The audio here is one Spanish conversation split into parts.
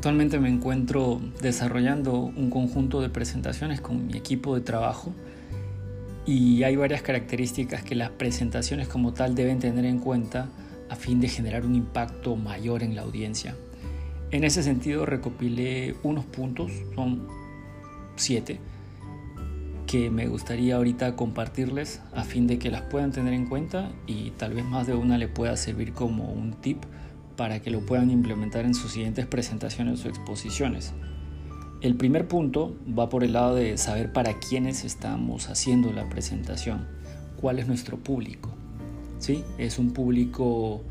Actualmente me encuentro desarrollando un conjunto de presentaciones con mi equipo de trabajo y hay varias características que las presentaciones como tal deben tener en cuenta a fin de generar un impacto mayor en la audiencia. En ese sentido recopilé unos puntos, son siete, que me gustaría ahorita compartirles a fin de que las puedan tener en cuenta y tal vez más de una le pueda servir como un tip para que lo puedan implementar en sus siguientes presentaciones o exposiciones. El primer punto va por el lado de saber para quiénes estamos haciendo la presentación, cuál es nuestro público. ¿Sí? Es un público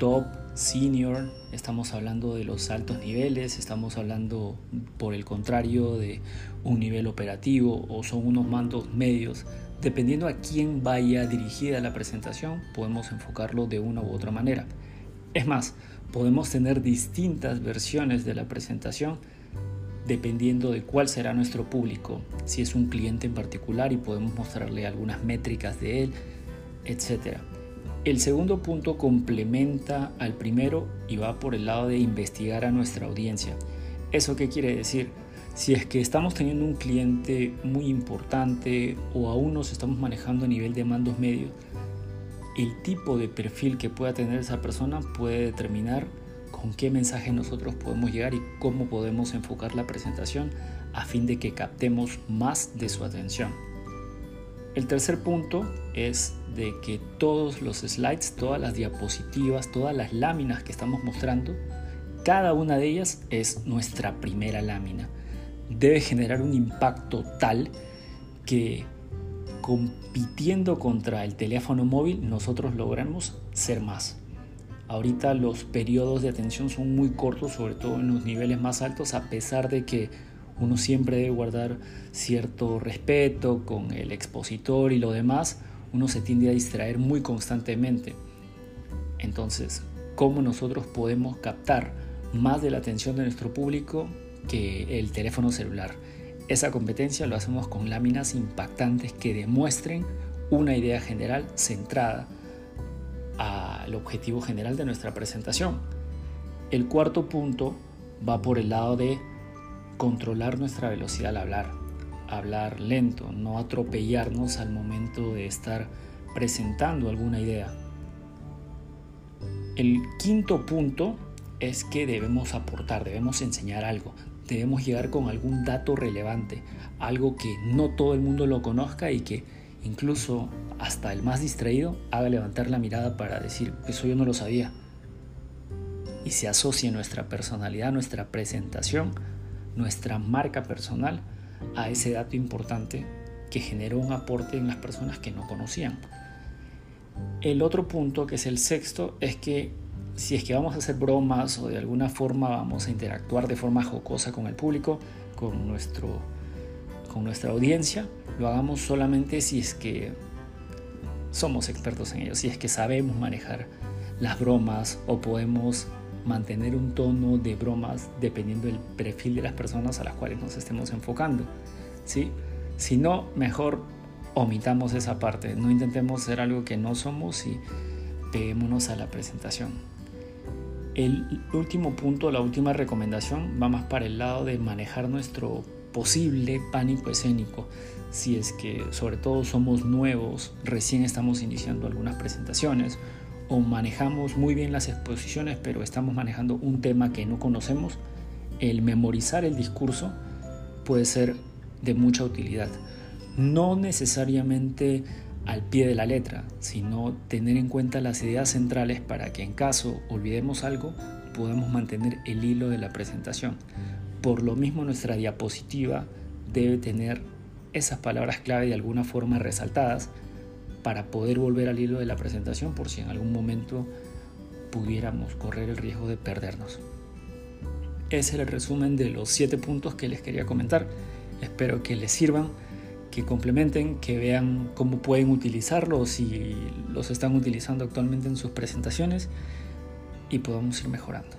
top, senior, estamos hablando de los altos niveles, estamos hablando por el contrario de un nivel operativo o son unos mandos medios. Dependiendo a quién vaya dirigida la presentación, podemos enfocarlo de una u otra manera. Es más, podemos tener distintas versiones de la presentación dependiendo de cuál será nuestro público, si es un cliente en particular y podemos mostrarle algunas métricas de él, etc. El segundo punto complementa al primero y va por el lado de investigar a nuestra audiencia. ¿Eso qué quiere decir? Si es que estamos teniendo un cliente muy importante o aún nos estamos manejando a nivel de mandos medios, el tipo de perfil que pueda tener esa persona puede determinar con qué mensaje nosotros podemos llegar y cómo podemos enfocar la presentación a fin de que captemos más de su atención. El tercer punto es de que todos los slides, todas las diapositivas, todas las láminas que estamos mostrando, cada una de ellas es nuestra primera lámina. Debe generar un impacto tal que compitiendo contra el teléfono móvil, nosotros logramos ser más. Ahorita los periodos de atención son muy cortos, sobre todo en los niveles más altos, a pesar de que uno siempre debe guardar cierto respeto con el expositor y lo demás, uno se tiende a distraer muy constantemente. Entonces, ¿cómo nosotros podemos captar más de la atención de nuestro público que el teléfono celular? Esa competencia lo hacemos con láminas impactantes que demuestren una idea general centrada al objetivo general de nuestra presentación. El cuarto punto va por el lado de controlar nuestra velocidad al hablar, hablar lento, no atropellarnos al momento de estar presentando alguna idea. El quinto punto es que debemos aportar, debemos enseñar algo, debemos llegar con algún dato relevante, algo que no todo el mundo lo conozca y que incluso hasta el más distraído haga levantar la mirada para decir, eso yo no lo sabía. Y se asocie nuestra personalidad, nuestra presentación, nuestra marca personal a ese dato importante que generó un aporte en las personas que no conocían. El otro punto, que es el sexto, es que si es que vamos a hacer bromas o de alguna forma vamos a interactuar de forma jocosa con el público, con, nuestro, con nuestra audiencia, lo hagamos solamente si es que somos expertos en ello, si es que sabemos manejar las bromas o podemos mantener un tono de bromas dependiendo del perfil de las personas a las cuales nos estemos enfocando. ¿sí? Si no, mejor omitamos esa parte, no intentemos ser algo que no somos y peguémonos a la presentación. El último punto, la última recomendación va más para el lado de manejar nuestro posible pánico escénico. Si es que sobre todo somos nuevos, recién estamos iniciando algunas presentaciones o manejamos muy bien las exposiciones pero estamos manejando un tema que no conocemos, el memorizar el discurso puede ser de mucha utilidad. No necesariamente al pie de la letra, sino tener en cuenta las ideas centrales para que en caso olvidemos algo, podamos mantener el hilo de la presentación. Por lo mismo nuestra diapositiva debe tener esas palabras clave de alguna forma resaltadas para poder volver al hilo de la presentación por si en algún momento pudiéramos correr el riesgo de perdernos. Ese es el resumen de los siete puntos que les quería comentar. Espero que les sirvan que complementen, que vean cómo pueden utilizarlos si los están utilizando actualmente en sus presentaciones y podamos ir mejorando.